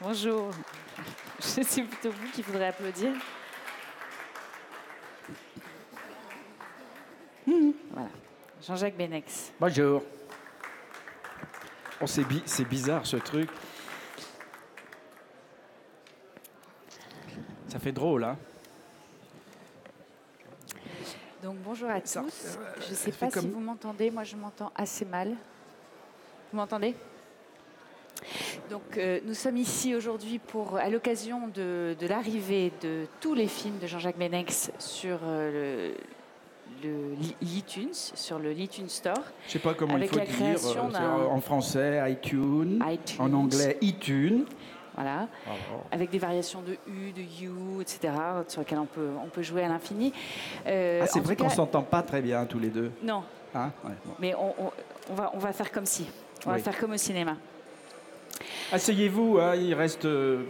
Bonjour. Je suis plutôt vous qui voudrais applaudir. Voilà. Jean-Jacques Benex. Bonjour. Oh, c'est, bi- c'est bizarre ce truc. Ça fait drôle, hein Donc bonjour à tous. Je ne sais pas si comme- vous m'entendez. Moi, je m'entends assez mal. Vous m'entendez? Donc euh, nous sommes ici aujourd'hui pour, à l'occasion de, de l'arrivée de tous les films de Jean-Jacques Benex sur euh, le, le Li- l'iTunes, sur le l'iTunes Store. Je sais pas comment Avec il faut la création euh, d'un- En français, iTunes. iTunes. En anglais, iTunes. Voilà. avec des variations de U, de You, etc., sur lesquelles on peut, on peut jouer à l'infini. Euh, Ah, c'est vrai qu'on cas- s'entend pas très bien tous les deux. Non, Hein Ouais, bon. mais on, on- on va, on va faire comme si. On Oui. va faire comme au cinéma. Asseyez-vous, hein, il reste. euh,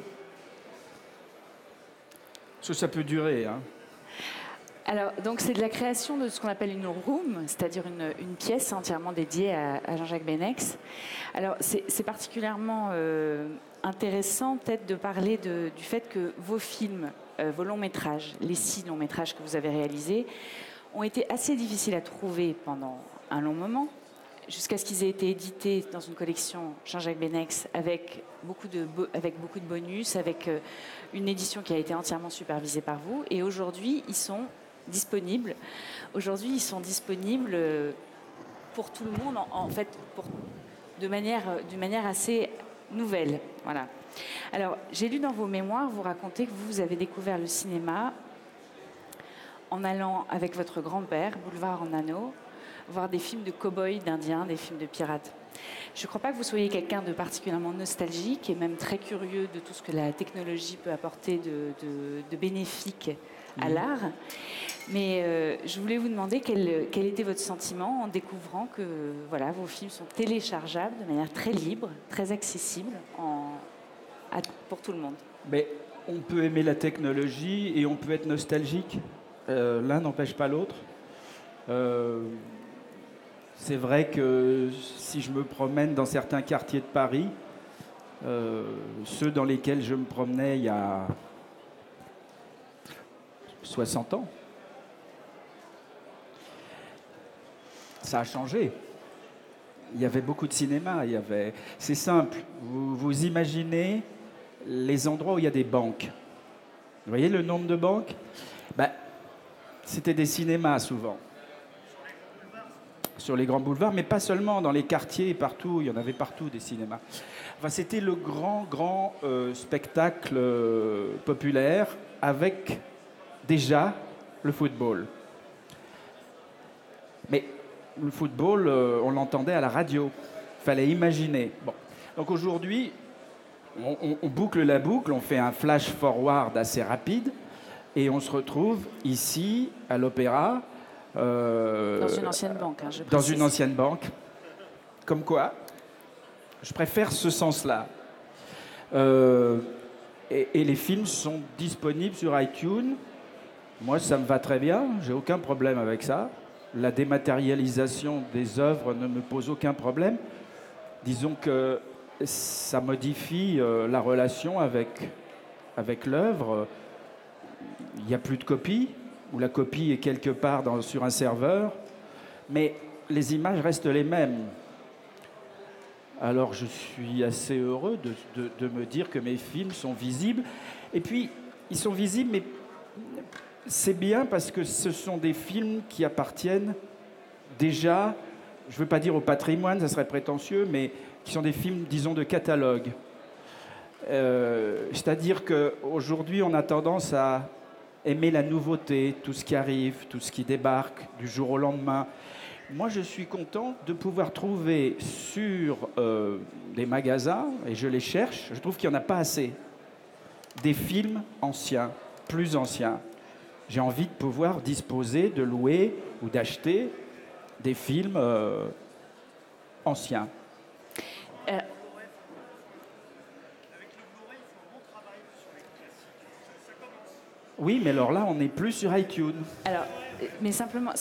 que ça peut durer. Hein. Alors, donc, c'est de la création de ce qu'on appelle une room, c'est-à-dire une, pièce entièrement dédiée à, Jean-Jacques Benex. Alors, c'est particulièrement euh, intéressant, peut-être, de parler du fait que vos films, euh, vos longs métrages, les six longs métrages que vous avez réalisés, ont été assez difficiles à trouver pendant un long moment, jusqu'à ce qu'ils aient été édités dans une collection Jean-Jacques Benex avec beaucoup de, avec beaucoup de bonus, avec euh, une édition qui a été entièrement supervisée par vous. Et aujourd'hui, ils sont disponibles. Aujourd'hui, ils sont disponibles euh, pour tout le monde, en, fait, de manière, euh, d'une manière assez nouvelle. Voilà. Alors, j'ai lu dans vos mémoires, vous racontez que vous avez découvert le cinéma en allant avec votre grand-père, boulevard en anneau, voir des films de cow-boys, d'indiens, des films de pirates. Je ne crois pas que vous soyez quelqu'un de particulièrement nostalgique et même très curieux de tout ce que la technologie peut apporter de, de- de bénéfique à l'art. Mais euh, je voulais vous demander quel, quel était votre sentiment en découvrant que voilà, vos films sont téléchargeables de manière très libre, très accessible en- à- pour tout le monde. Mais on peut aimer la technologie et on peut être nostalgique. Euh, L'un n'empêche pas l'autre. Euh, c'est vrai que si je me promène dans certains quartiers de Paris, euh, ceux dans lesquels je me promenais il y a 60 ans, ça a changé. Il y avait beaucoup de cinéma. Il y avait... C'est simple. Vous, vous imaginez les endroits où il y a des banques. Vous voyez le nombre de banques? Ben, C'était des cinémas souvent. Sur les grands boulevards, mais pas seulement, dans les quartiers, partout, il y en avait partout des cinémas. Enfin, c'était le grand, grand euh, spectacle euh, populaire avec déjà le football. Mais le football, euh, on l'entendait à la radio. Fallait imaginer. Bon. Donc aujourd'hui, on, boucle la boucle, on fait un flash forward assez rapide, et on se retrouve ici, à l'Opéra. Euh, Dans une ancienne banque, hein, je dans une ancienne banque. Comme quoi, je préfère ce sens-là. Euh, et, et les films sont disponibles sur iTunes. Moi, ça me va très bien, j'ai aucun problème avec ça. La dématérialisation des œuvres ne me pose aucun problème. Disons que ça modifie euh, la relation avec, avec l'œuvre. Il n'y a plus de copie, ou la copie est quelque part sur un serveur, mais les images restent les mêmes. Alors je suis assez heureux de me dire que mes films sont visibles. Et puis, ils sont visibles, mais c'est bien parce que ce sont des films qui appartiennent déjà, je ne veux pas dire au patrimoine, ça serait prétentieux, mais qui sont des films, disons, de catalogue. Euh, C'est-à-dire qu'aujourd'hui, on a tendance à aimer la nouveauté, tout ce qui arrive, tout ce qui débarque du jour au lendemain. Moi, je suis content de pouvoir trouver sur euh, des magasins, et je les cherche, je trouve qu'il n'y en a pas assez, des films anciens, plus anciens. J'ai envie de pouvoir disposer, de louer ou d'acheter des films euh, anciens. Euh, Oui, mais alors là, on n'est plus sur iTunes. Alors, euh, mais simplement,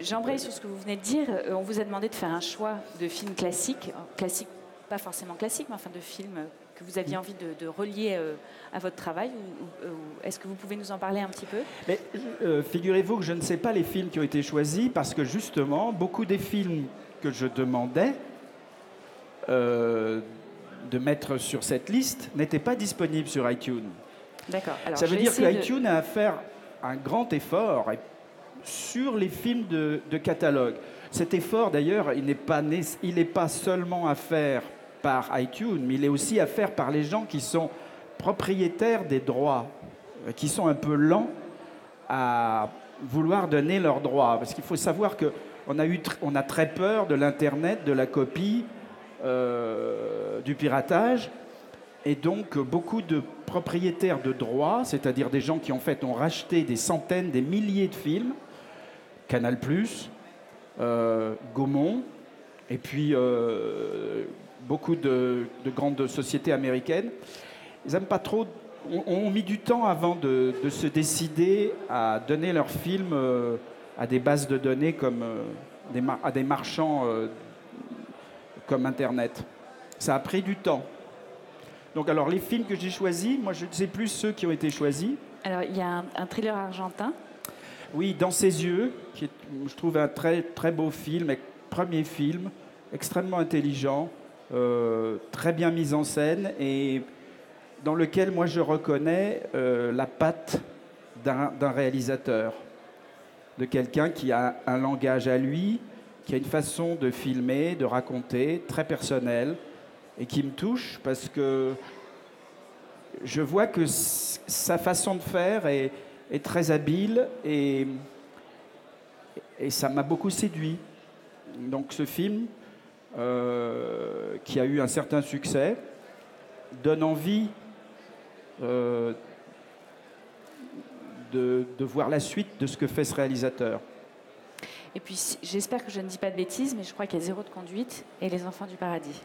j'embraye sur ce que vous venez de dire. Euh, On vous a demandé de faire un choix de films classiques, euh, classiques, pas forcément classiques, mais enfin de films que vous aviez envie de, relier à votre travail ou, est-ce que vous pouvez nous en parler un petit peu? Mais figurez-vous que je ne sais pas les films qui ont été choisis parce que justement, beaucoup des films que je demandais de mettre sur cette liste n'étaient pas disponibles sur iTunes. D'accord. Ça veut dire que iTunes a à faire un grand effort sur les films de, catalogue. Cet effort, d'ailleurs, il n'est pas, pas seulement à faire par iTunes, mais il est aussi à faire par les gens qui sont propriétaires des droits, qui sont un peu lents à vouloir donner leurs droits. Parce qu'il faut savoir qu'on a, eu on a très peur de l'Internet, de la copie, euh, du piratage. Et donc, beaucoup de propriétaires de droits, c'est-à-dire des gens qui en fait ont racheté des centaines, des milliers de films, Canal+, euh, Gaumont, et puis euh, beaucoup de, grandes sociétés américaines, ils n'aiment pas trop, ont, mis du temps avant de, se décider à donner leurs films euh, à des bases de données comme des à des marchands comme Internet. Ça a pris du temps. Donc alors les films que j'ai choisis, moi je ne sais plus ceux qui ont été choisis. Alors il y a un, thriller argentin. Oui, Dans ses yeux, qui est, je trouve un très très beau film, premier film, extrêmement intelligent, euh, très bien mis en scène et dans lequel moi je reconnais euh, la patte d'un réalisateur, de quelqu'un qui a un langage à lui, qui a une façon de filmer, de raconter, très personnelle, et qui me touche parce que je vois que sa façon de faire est, très habile et, et ça m'a beaucoup séduit. Donc ce film, euh, qui a eu un certain succès, donne envie euh, de, de voir la suite de ce que fait ce réalisateur. Et puis j'espère que je ne dis pas de bêtises, mais je crois qu'il y a Zéro de conduite et Les Enfants du Paradis.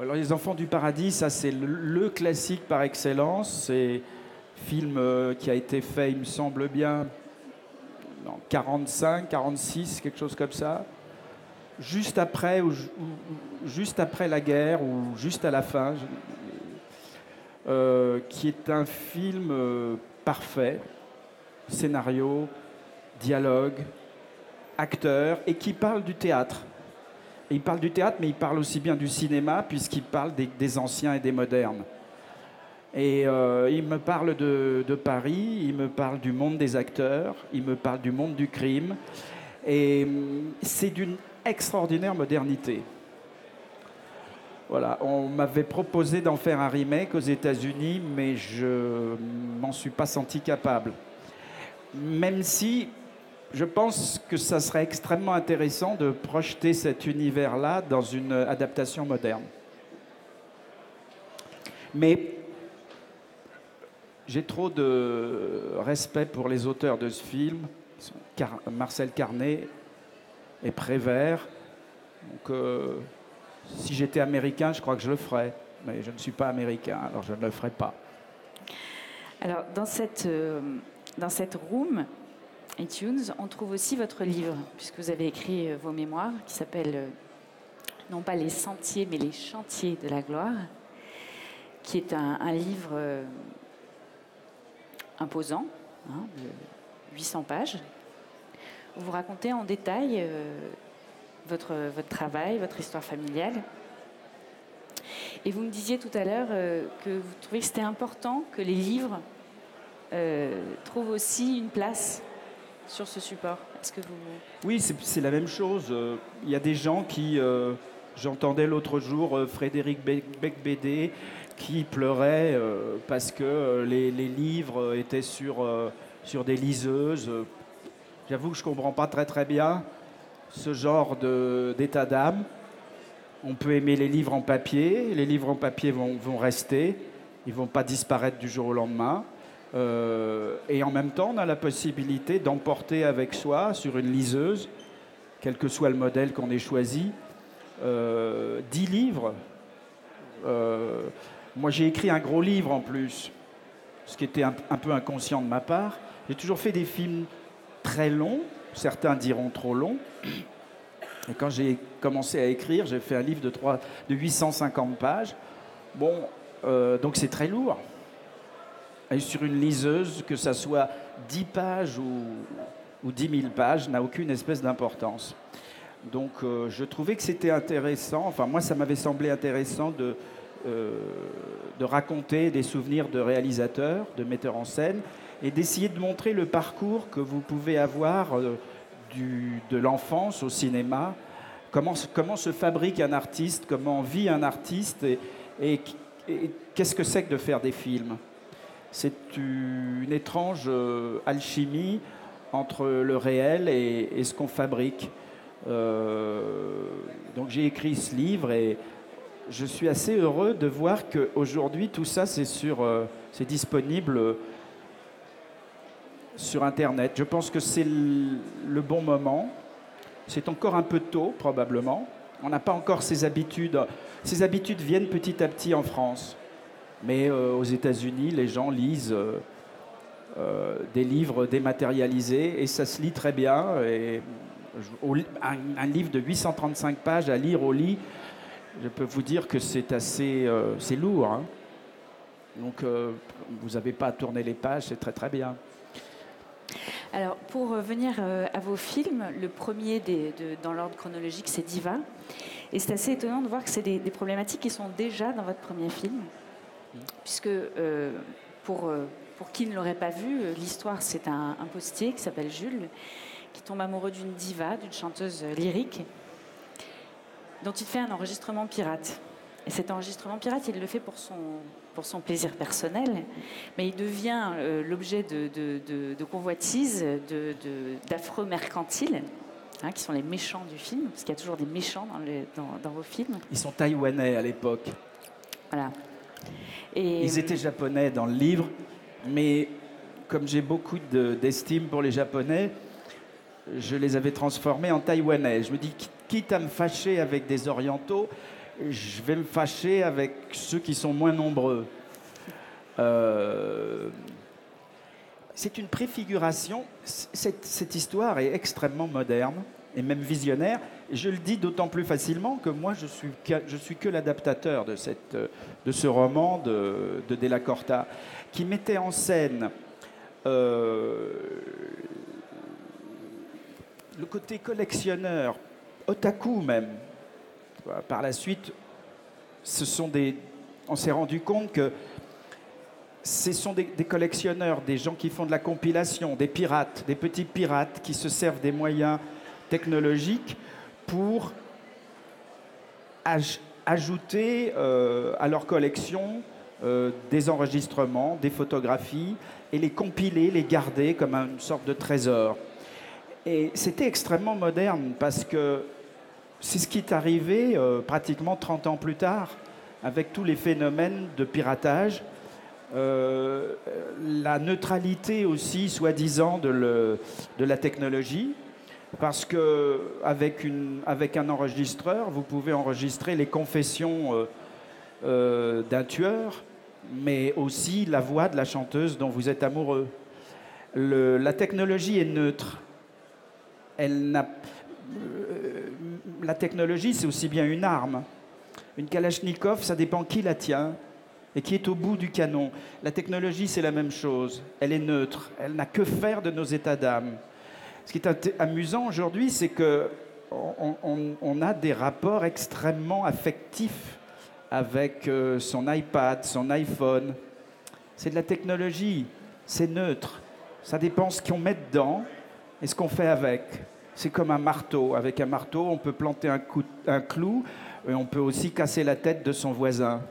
Alors Les Enfants du Paradis, ça c'est le, classique par excellence. C'est film euh, qui a été fait, il me semble bien, en 45, 46, quelque chose comme ça. Juste après, ou, juste après la guerre, ou juste à la fin, euh, qui est un film euh, parfait, scénario, dialogue, acteur et qui parle du théâtre. Il parle du théâtre, mais il parle aussi bien du cinéma, puisqu'il parle des, anciens et des modernes. Et euh, il me parle de, Paris, il me parle du monde des acteurs, il me parle du monde du crime. Et hum, c'est d'une extraordinaire modernité. Voilà, on m'avait proposé d'en faire un remake aux États-Unis, mais je m'en suis pas senti capable. Même si je pense que ça serait extrêmement intéressant de projeter cet univers-là dans une adaptation moderne. Mais j'ai trop de respect pour les auteurs de ce film, Marcel Carnet et Prévert. Euh, si j'étais américain, je crois que je le ferais. Mais je ne suis pas américain, alors je ne le ferai pas. Alors, dans cette, euh, dans cette room, iTunes, on trouve aussi votre livre, puisque vous avez écrit euh, vos mémoires, qui s'appellent euh, non pas les sentiers, mais les chantiers de la gloire, qui est un, livre euh, imposant, hein, de 800 pages, où vous racontez en détail votre, votre travail, votre histoire familiale. Et vous me disiez tout à l'heure que vous trouvez que c'était important que les livres trouvent aussi une place sur ce support. Oui, c'est la même chose. Euh, il y a des gens qui... Euh, j'entendais l'autre jour euh, Frédéric Becbédé qui pleurait parce que les, livres étaient sur, sur des liseuses. J'avoue que je ne comprends pas très très bien ce genre d'état d'âme. On peut aimer les livres en papier, les livres en papier vont, vont rester, ils ne vont pas disparaître du jour au lendemain. Euh, et en même temps, on a la possibilité d'emporter avec soi sur une liseuse, quel que soit le modèle qu'on ait choisi, euh, 10 livres. Euh, moi, j'ai écrit un gros livre en plus, ce qui était un, peu inconscient de ma part. J'ai toujours fait des films très longs, certains diront trop longs. Et quand j'ai commencé à écrire, j'ai fait un livre de, 3, de 850 pages. Bon, Euh, donc c'est très lourd. Sur une liseuse, que ça soit 10 pages ou, ou 10 000 pages, n'a aucune espèce d'importance. Donc euh, je trouvais que c'était intéressant, enfin moi ça m'avait semblé intéressant de, euh, de raconter des souvenirs de réalisateurs, de metteurs en scène, et d'essayer de montrer le parcours que vous pouvez avoir du, de l'enfance au cinéma, comment, comment se fabrique un artiste, comment vit un artiste, et, et qu'est-ce que c'est que de faire des films? C'est une étrange euh, alchimie entre le réel et, ce qu'on fabrique. Euh, donc j'ai écrit ce livre et je suis assez heureux de voir qu'aujourd'hui tout ça c'est sur, euh, c'est disponible sur Internet. Je pense que c'est le bon moment. C'est encore un peu tôt probablement. On n'a pas encore ces habitudes ces habitudes viennent petit à petit en France. Mais euh, aux États-Unis, les gens lisent euh, euh, des livres dématérialisés et ça se lit très bien. Et un, livre de 835 pages à lire au lit, je peux vous dire que c'est assez c'est lourd. Hein. Donc vous n'avez pas à tourner les pages, c'est très très bien. Alors, pour venir à vos films, le premier dans l'ordre chronologique, c'est Diva. Et c'est assez étonnant de voir que c'est des, problématiques qui sont déjà dans votre premier film, puisque euh, pour, euh, pour qui ne l'aurait pas vu, euh, l'histoire c'est un, postier qui s'appelle Jules, qui tombe amoureux d'une diva, d'une chanteuse lyrique, dont il fait un enregistrement pirate. Et cet enregistrement pirate, il le fait pour son, pour son plaisir personnel, mais il devient l'objet de, de, de, de convoitises, d'affreux mercantiles Hein, qui sont les méchants du film, parce qu'il y a toujours des méchants dans, dans, vos films. Ils sont taïwanais à l'époque. Voilà. Et... Ils étaient japonais dans le livre, mais comme j'ai beaucoup d'estime pour les japonais, je les avais transformés en taïwanais. Je me dis, quitte à me fâcher avec des orientaux, je vais me fâcher avec ceux qui sont moins nombreux. Euh, c'est une préfiguration. Cette, histoire est extrêmement moderne et même visionnaire. Je le dis d'autant plus facilement que moi, je suis je suis que l'adaptateur de, cette, de ce roman de, de Della Corta, qui mettait en scène euh, le côté collectionneur, otaku même. Par la suite, ce sont des, on s'est rendu compte que ce sont des, collectionneurs, des gens qui font de la compilation, des pirates, des petits pirates qui se servent des moyens technologiques pour ajouter euh, à leur collection euh, des enregistrements, des photographies, et les compiler, les garder comme une sorte de trésor. Et c'était extrêmement moderne parce que c'est ce qui est arrivé euh, pratiquement 30 ans plus tard avec tous les phénomènes de piratage la neutralité aussi, soi-disant, de, la technologie, parce que avec, un enregistreur, vous pouvez enregistrer les confessions euh, euh, d'un tueur, mais aussi la voix de la chanteuse dont vous êtes amoureux. La technologie est neutre. Elle n'a, la technologie, c'est aussi bien une arme. Une Kalachnikov, ça dépend qui la tient et qui est au bout du canon. La technologie, c'est la même chose. Elle est neutre. Elle n'a que faire de nos états d'âme. Ce qui est amusant aujourd'hui, c'est que on, a des rapports extrêmement affectifs avec euh, son iPad, son iPhone. C'est de la technologie, c'est neutre. Ça dépend ce qu'on met dedans et ce qu'on fait avec. C'est comme un marteau. Avec un marteau, on peut planter un, clou et on peut aussi casser la tête de son voisin.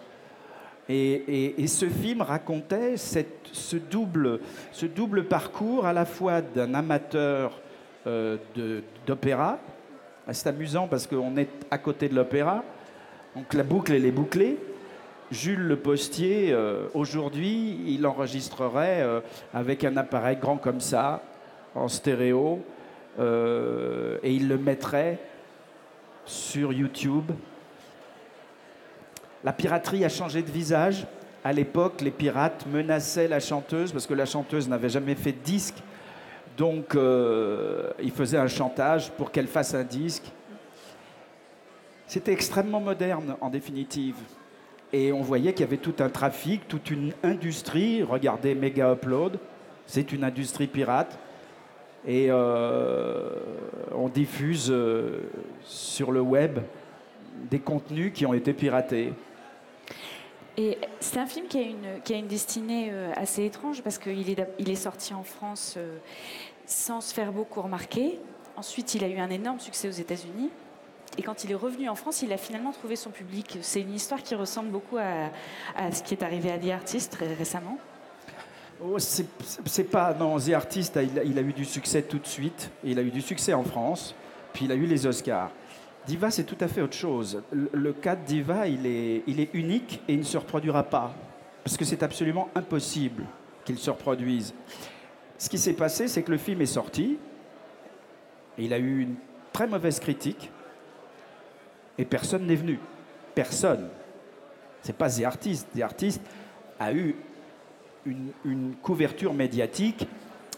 Et, ce film racontait ce double parcours à la fois d'un amateur euh, d'opéra. C'est amusant parce qu'on est à côté de l'opéra, donc la boucle elle est bouclée. Jules Le Postier, euh, aujourd'hui, il enregistrerait euh, avec un appareil grand comme ça, en stéréo, et il le mettrait sur YouTube la piraterie a changé de visage. À l'époque, les pirates menaçaient la chanteuse parce que la chanteuse n'avait jamais fait de disque. Donc, euh, ils faisaient un chantage pour qu'elle fasse un disque. C'était extrêmement moderne, en définitive. Et on voyait qu'il y avait tout un trafic, toute une industrie. Regardez Mega Upload, c'est une industrie pirate. Et euh, on diffuse euh, sur le web des contenus qui ont été piratés. C'est un film qui a une, destinée euh, assez étrange parce qu'il est, sorti en France euh, sans se faire beaucoup remarquer. Ensuite, il a eu un énorme succès aux États-Unis. Et quand il est revenu en France, il a finalement trouvé son public. C'est une histoire qui ressemble beaucoup à, ce qui est arrivé à The Artist très récemment. Oh, c'est pas. Non, The Artist, il a, eu du succès tout de suite. Il a eu du succès en France. Puis il a eu les Oscars. Diva, c'est tout à fait autre chose. Le, cas de Diva, il est, unique et il ne se reproduira pas. Parce que c'est absolument impossible qu'il se reproduise. Ce qui s'est passé, c'est que le film est sorti. Il a eu une très mauvaise critique. Et personne n'est venu. Personne. C'est pas The Artist. The Artist a eu une, couverture médiatique.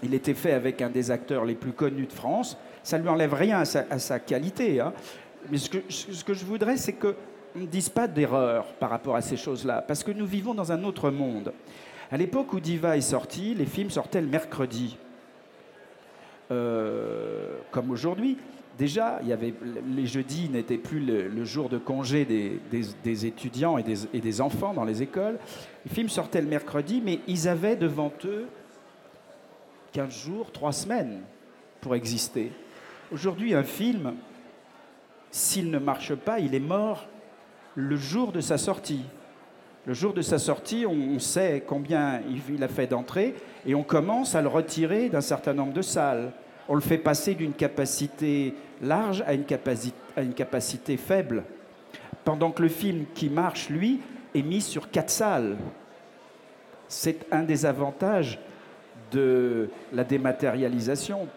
Il était fait avec un des acteurs les plus connus de France. Ça ne lui enlève rien à sa, à sa qualité. Hein. Mais ce que, je voudrais, c'est qu'on ne dise pas d'erreur par rapport à ces choses-là, parce que nous vivons dans un autre monde. À l'époque où Diva est sorti, les films sortaient le mercredi. Euh, comme aujourd'hui. Déjà, il y avait, les jeudis n'étaient plus le, jour de congé des étudiants et des, et des, enfants dans les écoles. Les films sortaient le mercredi, mais ils avaient devant eux 15 jours, 3 semaines pour exister. Aujourd'hui, un film, s'il ne marche pas, il est mort le jour de sa sortie. Le jour de sa sortie, on sait combien il a fait d'entrées et on commence à le retirer d'un certain nombre de salles. On le fait passer d'une capacité large à une, capacité, à une capacité faible. Pendant que le film qui marche, lui, est mis sur quatre salles. C'est un des avantages de la dématérialisation.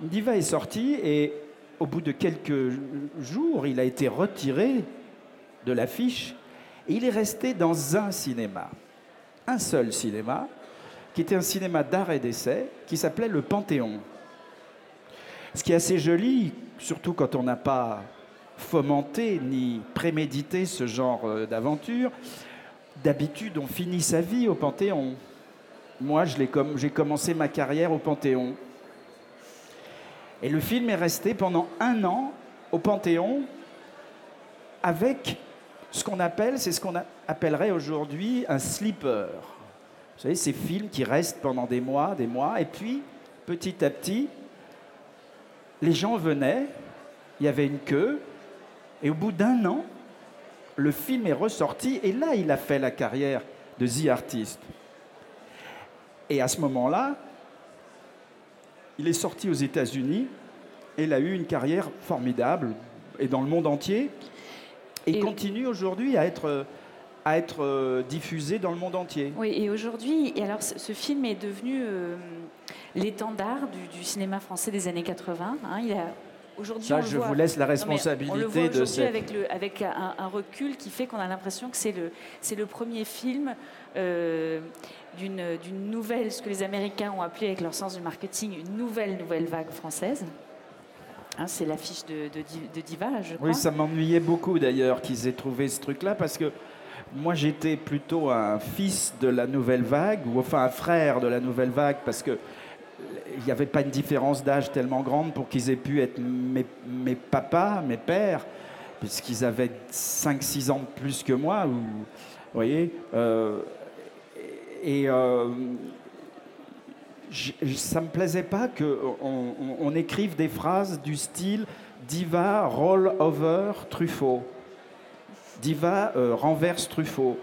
Diva est sorti et au bout de quelques jours, il a été retiré de l'affiche et il est resté dans un cinéma, un seul cinéma, qui était un cinéma d'art et d'essai, qui s'appelait le Panthéon. Ce qui est assez joli, surtout quand on n'a pas fomenté ni prémédité ce genre euh, d'aventure. D'habitude, on finit sa vie au Panthéon. Moi, j'ai commencé ma carrière au Panthéon. Et le film est resté pendant un an au Panthéon avec ce qu'on appelle, c'est ce qu'on appellerait aujourd'hui un sleeper. Vous savez, ces films qui restent pendant des mois, des mois, et puis petit à petit, les gens venaient, il y avait une queue, et au bout d'un an, le film est ressorti, et là, il a fait la carrière de The Artist. Et à ce moment-là, il est sorti aux États-Unis et il a eu une carrière formidable et dans le monde entier. Et, et continue aujourd'hui à être, à être euh, diffusé dans le monde entier. Oui, et aujourd'hui, et alors ce, ce, film est devenu euh, l'étendard du, du, cinéma français des années 80. Hein, il a Aujourd'hui, Ça, je voit, vous laisse la responsabilité on le voit de cette... avec, le, avec un, un, recul qui fait qu'on a l'impression que c'est le, c'est le premier film euh, d'une nouvelle, ce que les Américains ont appelé avec leur sens du marketing, une nouvelle nouvelle vague française. Hein, c'est l'affiche de, de, de, Diva, je crois. Oui, ça m'ennuyait beaucoup d'ailleurs qu'ils aient trouvé ce truc-là parce que moi j'étais plutôt un fils de la nouvelle vague, ou enfin un frère de la nouvelle vague parce que il n'y avait pas une différence d'âge tellement grande pour qu'ils aient pu être mes, mes papas, mes pères, puisqu'ils avaient 5-6 ans de plus que moi. Ou, vous voyez euh, Et euh, ça ne me plaisait pas qu'on on, on écrive des phrases du style Diva roll over Truffaut. Diva euh, renverse Truffaut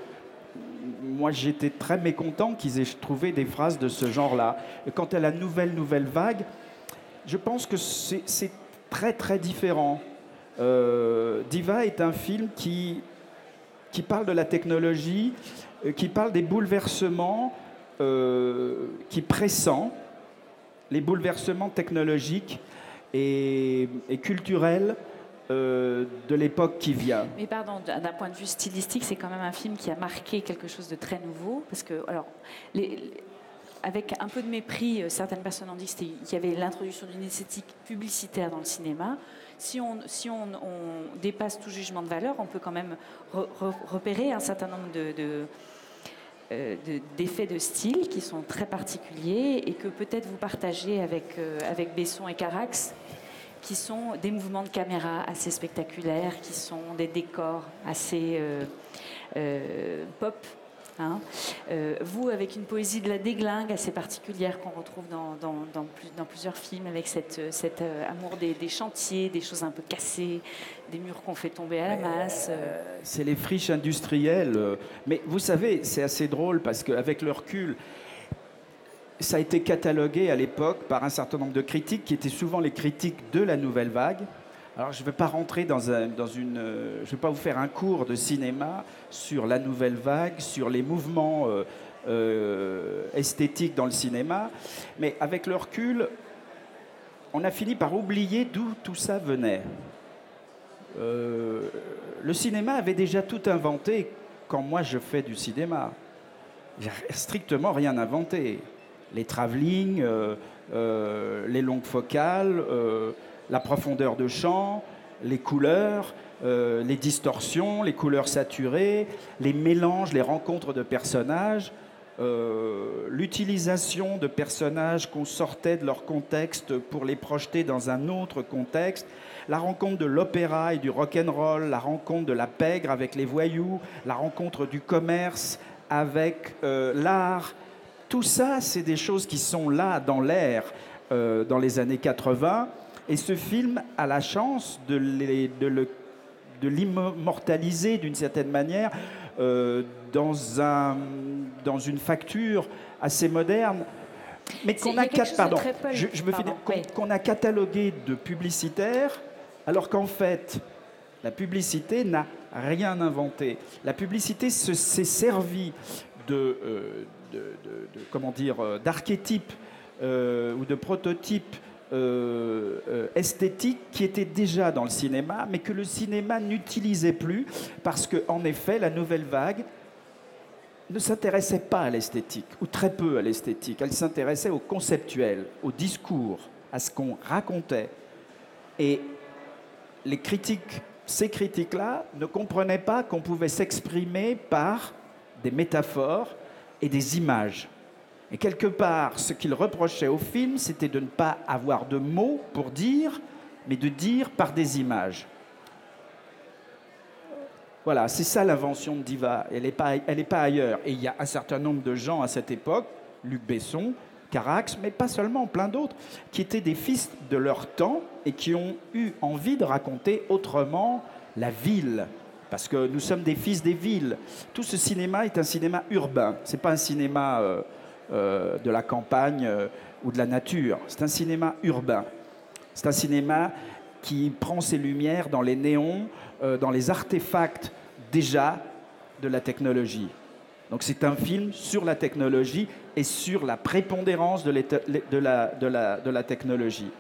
moi j'étais très mécontent qu'ils aient trouvé des phrases de ce genre-là. Quant à la nouvelle nouvelle vague, je pense que c'est très très différent. Euh, Diva est un film qui, qui parle de la technologie, euh, qui parle des bouleversements, euh, qui pressent les bouleversements technologiques et culturels euh, de l'époque qui vient. Mais pardon, d'un point de vue stylistique, c'est quand même un film qui a marqué quelque chose de très nouveau. Parce que, alors, avec un peu de mépris, euh, certaines personnes ont dit qu'il y avait l'introduction d'une esthétique publicitaire dans le cinéma. si on, dépasse tout jugement de valeur, on peut quand même repérer un certain nombre euh, d'effets de, style qui sont très particuliers et que peut-être vous partagez avec Besson et Carax, qui sont des mouvements de caméra assez spectaculaires, qui sont des décors assez euh, pop Hein. Euh, vous, avec une poésie de la déglingue assez particulière qu'on retrouve dans, dans, plusieurs films, avec cet euh, amour des, chantiers, des choses un peu cassées, des murs qu'on fait tomber à la masse. Euh. C'est les friches industrielles. Mais vous savez, c'est assez drôle parce qu'avec le recul, ça a été catalogué à l'époque par un certain nombre de critiques qui étaient souvent les critiques de la nouvelle vague. Alors, je ne vais pas rentrer dans, une. Euh, je vais pas vous faire un cours de cinéma sur la nouvelle vague, sur les mouvements euh, euh, esthétiques dans le cinéma, mais avec le recul, on a fini par oublier d'où tout ça venait. le cinéma avait déjà tout inventé quand moi je fais du cinéma. J'ai strictement rien inventé. Les travelling, les longues focales la profondeur de champ, les couleurs, euh, les distorsions, les couleurs saturées, les mélanges, les rencontres de personnages, euh, l'utilisation de personnages qu'on sortait de leur contexte pour les projeter dans un autre contexte, la rencontre de l'opéra et du rock'n'roll, la rencontre de la pègre avec les voyous, la rencontre du commerce avec euh, l'art. Tout ça, c'est des choses qui sont là dans l'air dans les années 80 et ce film a la chance de, l'immortaliser d'une certaine manière euh, dans, un, dans une facture assez moderne. Mais qu'on a, pardon, je, qu'on, a catalogué de publicitaire, alors qu'en fait, la publicité n'a rien inventé. La publicité s'est servie de, euh, de, comment dire, euh, d'archétypes ou de prototypes euh, euh, esthétique qui était déjà dans le cinéma, mais que le cinéma n'utilisait plus parce que, en effet, la nouvelle vague ne s'intéressait pas à l'esthétique, ou très peu à l'esthétique. Elle s'intéressait au conceptuel, au discours, à ce qu'on racontait. Et les critiques, ces critiques-là, ne comprenaient pas qu'on pouvait s'exprimer par des métaphores et des images. Et quelque part, ce qu'il reprochait au film, c'était de ne pas avoir de mots pour dire, mais de dire par des images. Voilà, c'est ça l'invention de Diva. Elle n'est pas, pas ailleurs. Et il y a un certain nombre de gens à cette époque, Luc Besson, Carax, mais pas seulement, plein d'autres, qui étaient des fils de leur temps et qui ont eu envie de raconter autrement la ville. Parce que nous sommes des fils des villes. Tout ce cinéma est un cinéma urbain. C'est pas un cinéma euh, euh, de la campagne euh, ou de la nature. C'est un cinéma urbain. C'est un cinéma qui prend ses lumières dans les néons, dans les artefacts déjà de la technologie. Donc c'est un film sur la technologie et sur la prépondérance de la technologie.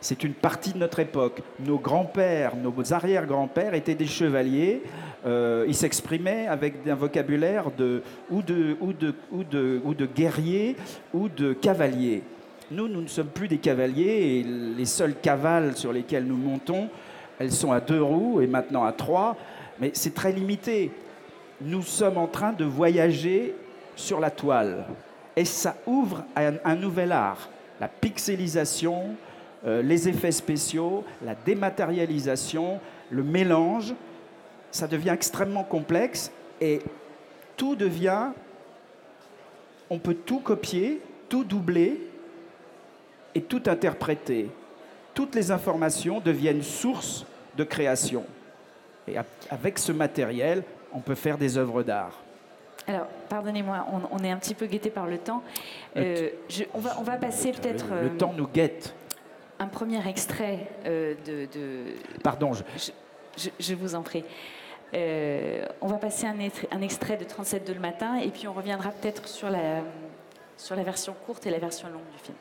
C'est une partie de notre époque. Nos grands-pères, nos arrière-grands-pères étaient des chevaliers. Euh, ils s'exprimaient avec un vocabulaire de, ou, de, ou, de, ou, de, ou de guerrier ou de cavalier. Nous, nous ne sommes plus des cavaliers et les seules cavales sur lesquelles nous montons, elles sont à deux roues et maintenant à trois, mais c'est très limité. Nous sommes en train de voyager sur la toile et ça ouvre un, un nouvel art, la pixelisation, euh, les effets spéciaux, la dématérialisation, le mélange, ça devient extrêmement complexe et tout devient, on peut tout copier, tout doubler et tout interpréter. Toutes les informations deviennent source de création. Et avec ce matériel, on peut faire des œuvres d'art. Alors, pardonnez-moi, on, est un petit peu guetté par le temps. Euh, on, va, on, va, passer peut-être. le temps nous guette un premier extrait euh, de, Pardon, je... Je, vous en prie. Euh, on va passer un, un, extrait de 37 de le matin et puis on reviendra peut-être sur la, sur la version courte et la version longue du film.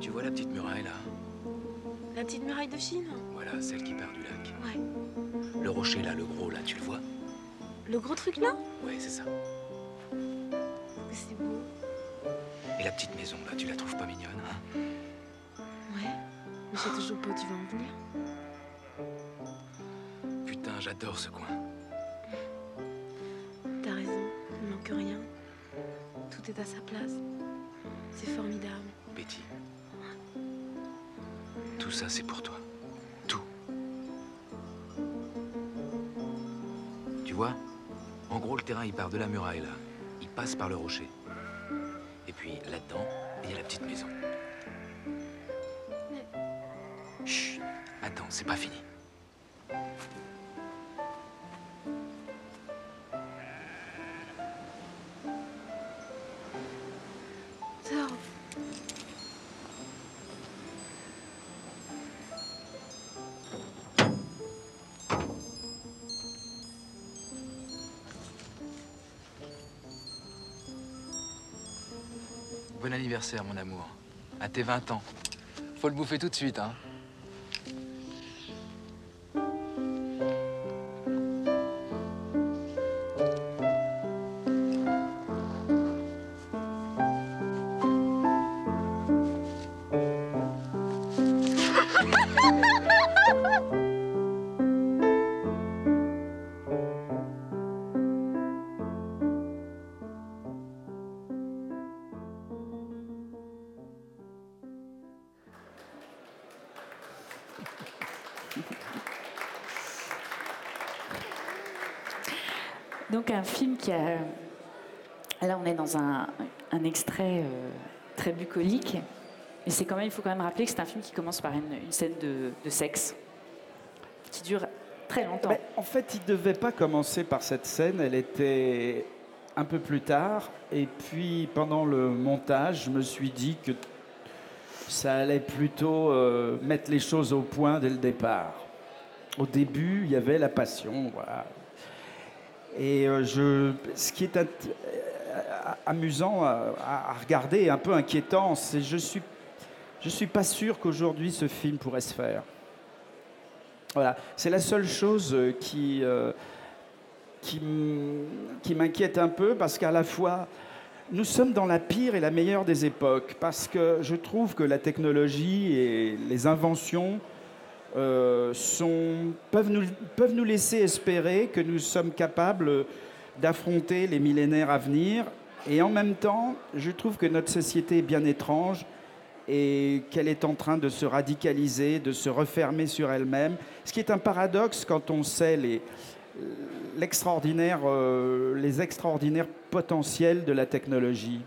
Tu vois la petite muraille là? La petite muraille de Chine? Celle qui part du lac. Ouais. Le rocher là, le gros là, tu le vois? Le gros truc là? Ouais, c'est ça. C'est beau. Et la petite maison, là, tu la trouves pas mignonne, hein? Ouais. Mais je sais toujours pas où tu vas en venir. Putain, j'adore ce coin. T'as raison, il manque rien. Tout est à sa place. C'est formidable. Betty. Tout ça, c'est pour toi. Le terrain, il part de la muraille, là. Il passe par le rocher. Mon amour. À tes 20 ans. Faut le bouffer tout de suite, hein. Un film qui a... Là, on est dans un, extrait euh, très bucolique. Mais c'est quand même, il faut quand même rappeler que c'est un film qui commence par une, scène de, sexe qui dure très longtemps. En fait, il ne devait pas commencer par cette scène. Elle était un peu plus tard. Et puis, pendant le montage, je me suis dit que ça allait plutôt euh, mettre les choses au point dès le départ. Au début, il y avait la passion. Voilà. Et euh, je, ce qui est euh, amusant à, regarder un peu inquiétant, c'est je suis, je suis pas sûr qu'aujourd'hui ce film pourrait se faire. Voilà, c'est la seule chose euh, qui, qui qui m'inquiète un peu parce qu'à la fois, nous sommes dans la pire et la meilleure des époques parce que je trouve que la technologie et les inventions euh, peuvent, nous, nous laisser espérer que nous sommes capables d'affronter les millénaires à venir. Et en même temps, je trouve que notre société est bien étrange et qu'elle est en train de se radicaliser, de se refermer sur elle-même. Ce qui est un paradoxe quand on sait les, euh, les extraordinaires potentiels de la technologie.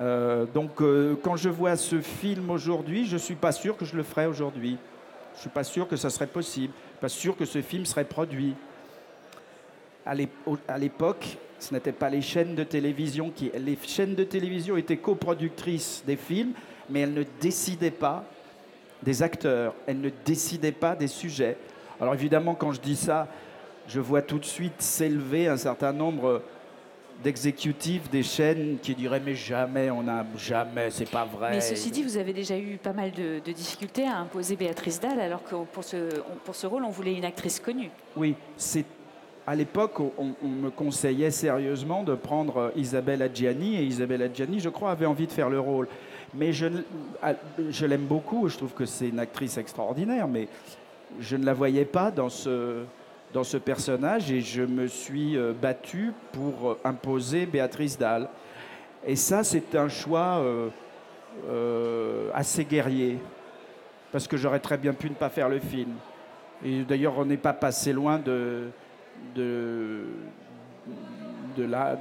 Euh, donc, euh, quand je vois ce film aujourd'hui, je ne suis pas sûr que je le ferais aujourd'hui. Je ne suis pas sûr que ça serait possible. Pas sûr que ce film serait produit. À l'époque, ce n'étaient pas les chaînes de télévision qui. Les chaînes de télévision étaient coproductrices des films, mais elles ne décidaient pas des acteurs. Elles ne décidaient pas des sujets. Alors évidemment, quand je dis ça, je vois tout de suite s'élever un certain nombre d'exécutifs des chaînes qui diraient mais jamais on a jamais c'est pas vrai Mais ceci dit, vous avez déjà eu pas mal de, de difficultés à imposer Béatrice Dalle, alors que pour ce, on- pour ce rôle, on voulait une actrice connue. Oui, c'est à l'époque, on, on me conseillait sérieusement de prendre Isabelle Adjani, et Isabelle Adjani, je crois, avait envie de faire le rôle. Mais je, je l'aime beaucoup, je trouve que c'est une actrice extraordinaire, mais je ne la voyais pas dans ce, dans ce personnage, et je me suis euh, battu pour euh, imposer Béatrice Dalle. Et ça, c'est un choix euh, assez guerrier, parce que j'aurais très bien pu ne pas faire le film. Et d'ailleurs, on n'est pas passé loin de, de, de, la-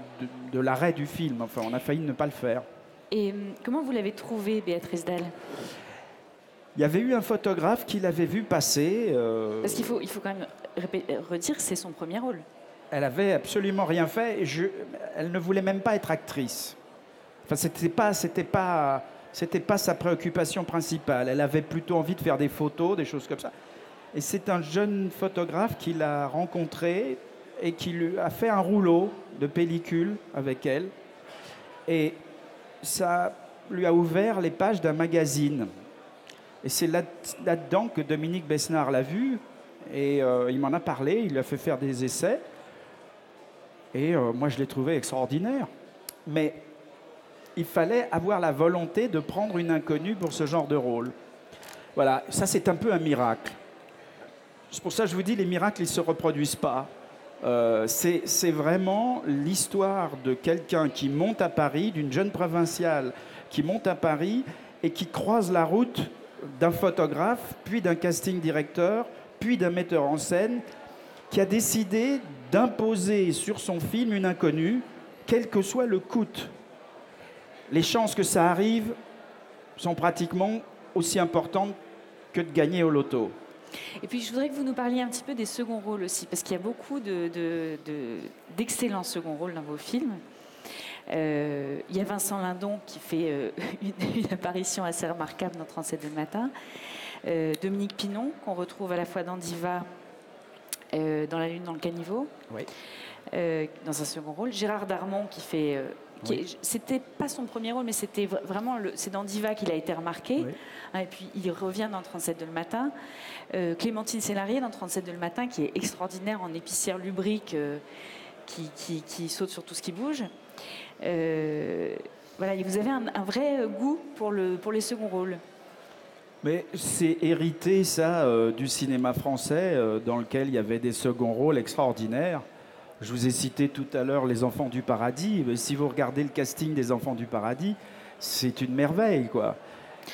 l'arrêt du film. Enfin, on a failli ne pas le faire. Et hum, comment vous l'avez trouvée, Béatrice Dalle? Il y avait eu un photographe qui l'avait vu passer. euh, Parce qu'il faut, il faut quand même redire c'est son premier rôle. elle avait absolument rien fait. Et je, elle ne voulait même pas être actrice. Enfin, c'était pas, c'était pas, c'était pas sa préoccupation principale. Elle avait plutôt envie de faire des photos, des choses comme ça. Et c'est un jeune photographe qui l'a rencontrée et qui lui a fait un rouleau de pellicule avec elle. Et ça lui a ouvert les pages d'un magazine. Et c'est là- là-dedans que Dominique Besnard l'a vu et euh, il m'en a parlé, il a fait faire des essais. Et euh, moi, je l'ai trouvé extraordinaire. Mais il fallait avoir la volonté de prendre une inconnue pour ce genre de rôle. Voilà, ça c'est un peu un miracle. C'est pour ça que je vous dis, les miracles, ils ne se reproduisent pas. Euh, c'est vraiment l'histoire de quelqu'un qui monte à Paris, d'une jeune provinciale qui monte à Paris et qui croise la route d'un photographe, puis d'un casting directeur, puis d'un metteur en scène, qui a décidé d'imposer sur son film une inconnue, quel que soit le coût. Les chances que ça arrive sont pratiquement aussi importantes que de gagner au loto. Et puis je voudrais que vous nous parliez un petit peu des seconds rôles aussi, parce qu'il y a beaucoup d'excellents de, seconds rôles dans vos films. Euh, il y a Vincent Lindon qui fait euh, une, apparition assez remarquable dans 37 de matin. Euh, Dominique Pinon, qu'on retrouve à la fois dans Diva, dans La Lune dans le caniveau, dans un second rôle. Gérard Darmon qui fait c'était pas son premier rôle, mais c'était vraiment c'est dans Diva qu'il a été remarqué. Hein, et puis il revient dans 37 de le matin. Clémentine Sélarié dans 37 de le matin, qui est extraordinaire en épicière lubrique, qui, saute sur tout ce qui bouge. Euh, voilà, vous avez un, vrai goût pour, le, pour les seconds rôles. Mais c'est hérité, ça, du cinéma français, dans lequel il y avait des seconds rôles extraordinaires. Je vous ai cité tout à l'heure Les Enfants du Paradis. Si vous regardez le casting des Enfants du Paradis, c'est une merveille, quoi.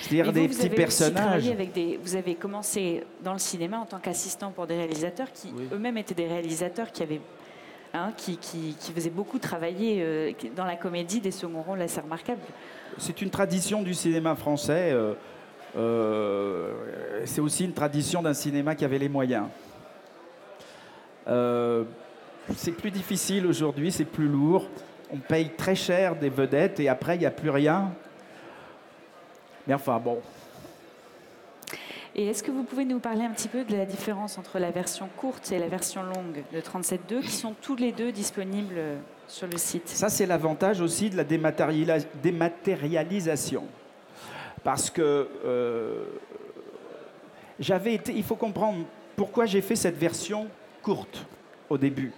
C'est-à-dire des petits personnages. Avec des, vous avez commencé dans le cinéma en tant qu'assistant pour des réalisateurs qui eux-mêmes étaient des réalisateurs qui avaient Hein, qui, faisaient beaucoup travailler euh, dans la comédie des seconds rôles assez remarquables. C'est une tradition du cinéma français. Euh, euh, c'est aussi une tradition d'un cinéma qui avait les moyens c'est plus difficile aujourd'hui, c'est plus lourd. On paye très cher des vedettes et après, il n'y a plus rien. Mais enfin, bon. Et est-ce que vous pouvez nous parler un petit peu de la différence entre la version courte et la version longue de 37.2, qui sont tous les deux disponibles sur le site? Ça, c'est l'avantage aussi de la dématérialisation. Parce que euh, j'avais été. Il faut comprendre pourquoi j'ai fait cette version courte au début.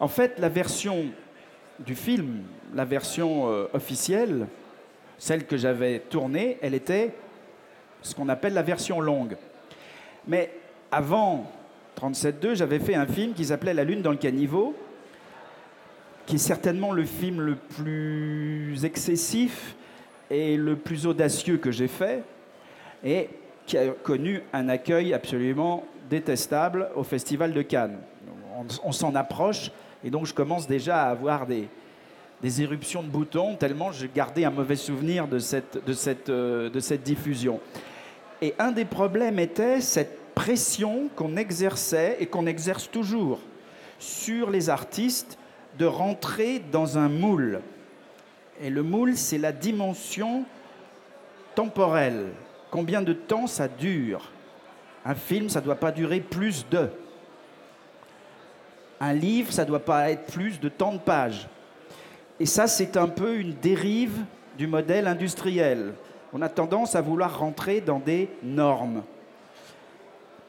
En fait, la version du film, la version euh, officielle, celle que j'avais tournée, elle était ce qu'on appelle la version longue. Mais avant 37.2, j'avais fait un film qui s'appelait La Lune dans le caniveau, qui est certainement le film le plus excessif et le plus audacieux que j'ai fait, et qui a connu un accueil absolument détestable au Festival de Cannes. on s'en approche et donc je commence déjà à avoir des, des éruptions de boutons, tellement j'ai gardé un mauvais souvenir de cette, de, cette, euh, de cette diffusion. Et un des problèmes était cette pression qu'on exerçait et qu'on exerce toujours sur les artistes de rentrer dans un moule. Et le moule, c'est la dimension temporelle. Combien de temps ça dure? Un film, ça ne doit pas durer plus de un livre, ça ne doit pas être plus de tant de pages. Et ça, c'est un peu une dérive du modèle industriel. On a tendance à vouloir rentrer dans des normes.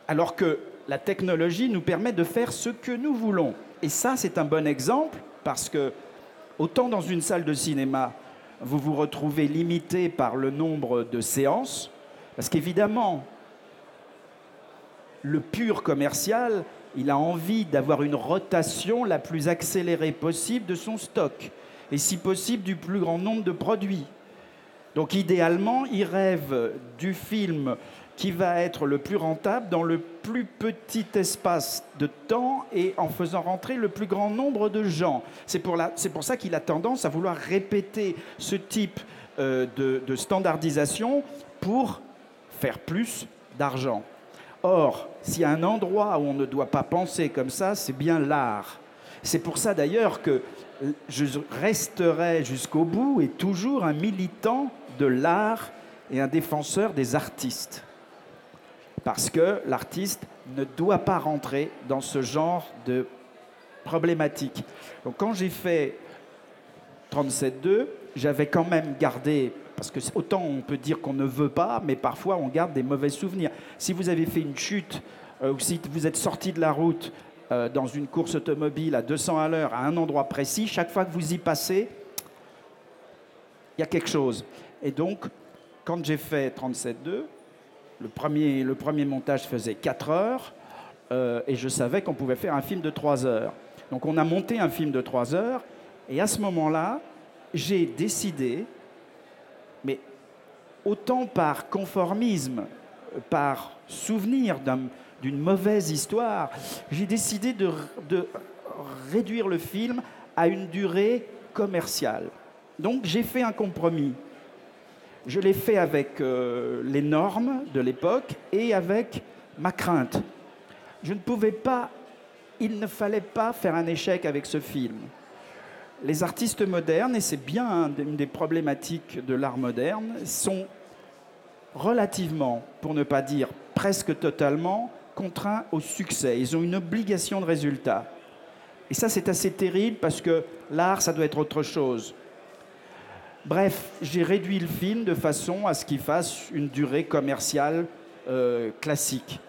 Alors que la technologie nous permet de faire ce que nous voulons. Et ça, c'est un bon exemple parce que, autant dans une salle de cinéma, vous vous retrouvez limité par le nombre de séances, parce qu'évidemment, le pur commercial, il a envie d'avoir une rotation la plus accélérée possible de son stock, et si possible du plus grand nombre de produits. Donc idéalement, il rêve du film qui va être le plus rentable dans le plus petit espace de temps et en faisant rentrer le plus grand nombre de gens. C'est pour, ça qu'il a tendance à vouloir répéter ce type euh, de standardisation pour faire plus d'argent. Or, s'il y a un endroit où on ne doit pas penser comme ça, c'est bien l'art. C'est pour ça d'ailleurs que je resterai jusqu'au bout et toujours un militant de l'art et un défenseur des artistes. Parce que l'artiste ne doit pas rentrer dans ce genre de problématique. Donc quand j'ai fait 37.2, j'avais quand même gardé parce que autant on peut dire qu'on ne veut pas, mais parfois on garde des mauvais souvenirs. Si vous avez fait une chute, euh, ou si vous êtes sorti de la route euh, dans une course automobile à 200 à l'heure à un endroit précis, chaque fois que vous y passez, il y a quelque chose. Et donc, quand j'ai fait 37.2, le premier, le premier montage faisait 4 heures, euh, et je savais qu'on pouvait faire un film de 3 heures. Donc on a monté un film de 3 heures, et à ce moment-là, j'ai décidé, mais autant par conformisme, par souvenir d'une mauvaise histoire, j'ai décidé de, de réduire le film à une durée commerciale. Donc j'ai fait un compromis. Je l'ai fait avec euh, les normes de l'époque et avec ma crainte. Je ne pouvais pas, il ne fallait pas faire un échec avec ce film. Les artistes modernes, et c'est bien une des problématiques de l'art moderne, sont relativement, pour ne pas dire presque totalement, contraints au succès. Ils ont une obligation de résultat. Et ça, c'est assez terrible parce que l'art, ça doit être autre chose. Bref, j'ai réduit le film de façon à ce qu'il fasse une durée commerciale euh, classique.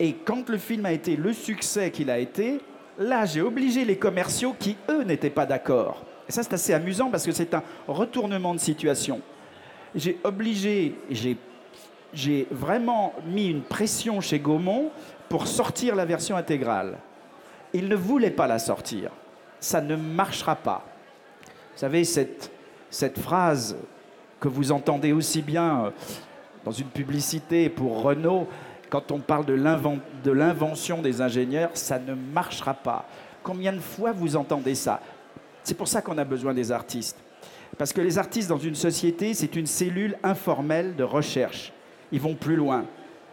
Et quand le film a été le succès qu'il a été, là, j'ai obligé les commerciaux qui, eux, n'étaient pas d'accord. Et ça, c'est assez amusant parce que c'est un retournement de situation. J'ai obligé, j'ai vraiment mis une pression chez Gaumont pour sortir la version intégrale. Il ne voulait pas la sortir. Ça ne marchera pas. Vous savez, cette, cette phrase que vous entendez aussi bien euh, dans une publicité pour Renault, quand on parle de l'invention des ingénieurs, ça ne marchera pas. Combien de fois vous entendez ça? C'est pour ça qu'on a besoin des artistes. Parce que les artistes dans une société, c'est une cellule informelle de recherche. Ils vont plus loin.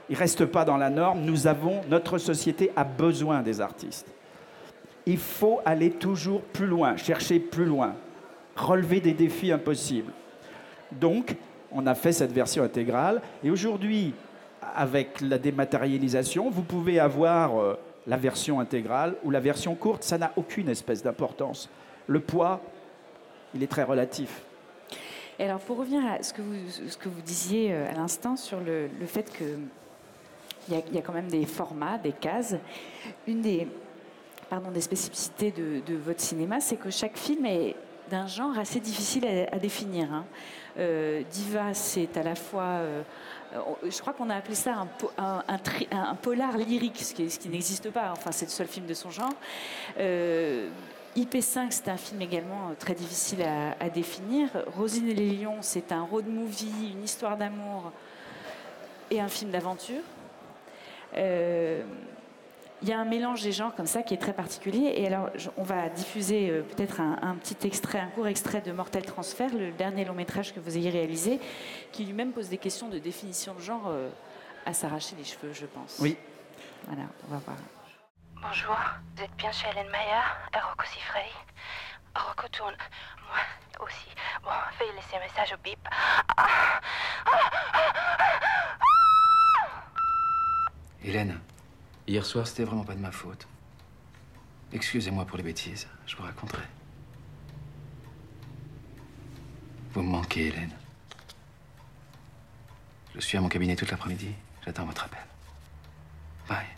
Ils ne restent pas dans la norme. Notre société a besoin des artistes. Il faut aller toujours plus loin, chercher plus loin relever des défis impossibles. Donc, on a fait cette version intégrale. Et aujourd'hui, avec la dématérialisation, vous pouvez avoir euh, la version intégrale ou la version courte. Ça n'a aucune espèce d'importance. Le poids, il est très relatif. Et alors, pour revenir à ce que vous, ce que vous disiez euh, à l'instant sur le, fait qu'il y, y, a quand même des formats, des cases, une des, pardon, des spécificités de, de votre cinéma, c'est que chaque film est d'un genre assez difficile à, définir. Hein. Euh, Diva, c'est à la fois, euh, je crois qu'on a appelé ça un, polar lyrique, ce qui, n'existe pas. Enfin, c'est le seul film de son genre. Euh, IP5, c'est un film également très difficile à, définir. Rosine et les lions, c'est un road movie, une histoire d'amour et un film d'aventure il y a un mélange des genres comme ça qui est très particulier. Et alors, on va diffuser euh, peut-être un, petit extrait, un court extrait de Mortel Transfer, le dernier long métrage que vous ayez réalisé, qui lui-même pose des questions de définition de genre euh, à s'arracher les cheveux, je pense. Oui. Voilà, on va voir. Bonjour, vous êtes bien chez Hélène Maillard et Rocco Siffredi Rocco tourne. Moi aussi. Bon, veuillez laisser un message au bip. Hélène Hier soir, c'était vraiment pas de ma faute. Excusez-moi pour les bêtises, je vous raconterai. Vous me manquez, Hélène. Je suis à mon cabinet toute l'après-midi. J'attends votre appel. Bye.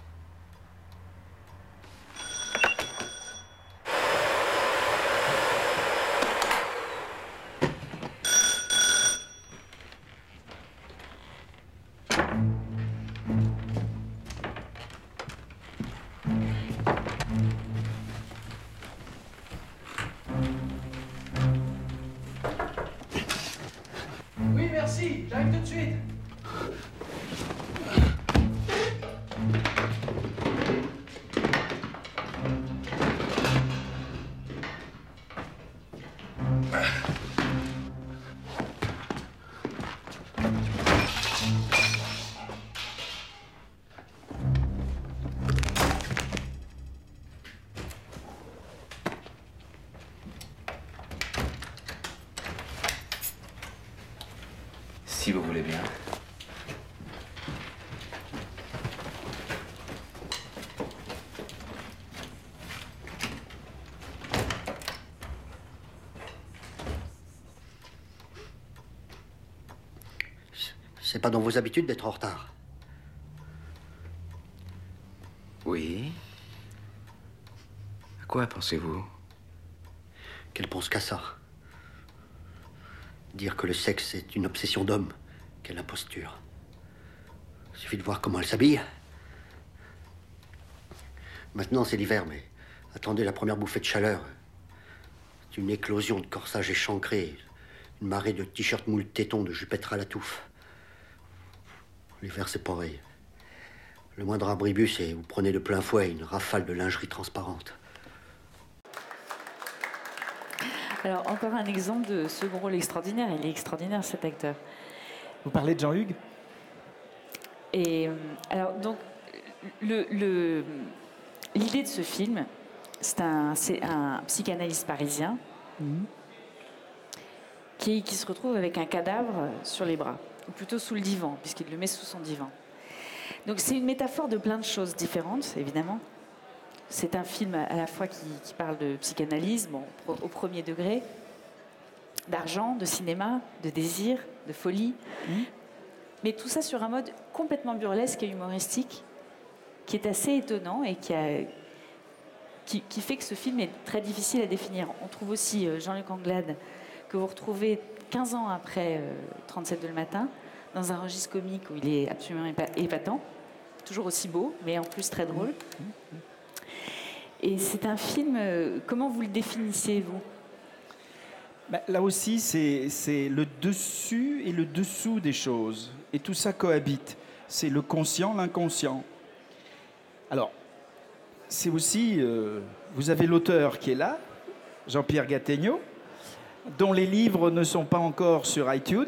C'est pas dans vos habitudes d'être en retard. Oui. quoi, pensez-vous? Qu'elle pense qu'à ça. Dire que le sexe est une obsession d'homme. Quelle imposture. Suffit de voir comment elle s'habille. Maintenant, c'est l'hiver, mais attendez la première bouffée de chaleur. C'est une éclosion de corsage échancré, une marée de t-shirts moule tétons, de jupettes à la touffe. L'hiver, c'est pareil. Le moindre abribus et vous prenez de plein fouet une rafale de lingerie transparente. Alors, encore un exemple de second rôle extraordinaire. Il est extraordinaire, cet acteur. Vous parlez de Jean-Hugues? Et euh, alors, donc, le- le- l'idée de ce film, c'est un, psychanalyste parisien qui, qui se retrouve avec un cadavre sur les bras, ou plutôt sous le divan, puisqu'il le met sous son divan. Donc, c'est une métaphore de plein de choses différentes, évidemment. C'est un film à la fois qui, qui parle de psychanalyse, bon, au premier degré, d'argent, de cinéma, de désir, de folie. Mais tout ça sur un mode complètement burlesque et humoristique, qui est assez étonnant et qui, a- qui, qui fait que ce film est très difficile à définir. On trouve aussi euh, Jean-Luc Anglade, que vous retrouvez 15 ans après euh, 37 de le matin, dans un registre comique où il est absolument épa- épatant, toujours aussi beau, mais en plus très drôle. Et c'est un film, euh, comment vous le définissez, vous? Ben, Là aussi, c'est c'est le dessus et le dessous des choses. Et tout ça cohabite. C'est le conscient, l'inconscient. Alors, c'est aussi, euh, vous avez l'auteur qui est là, Jean-Pierre Gattegno, dont les livres ne sont pas encore sur iTunes.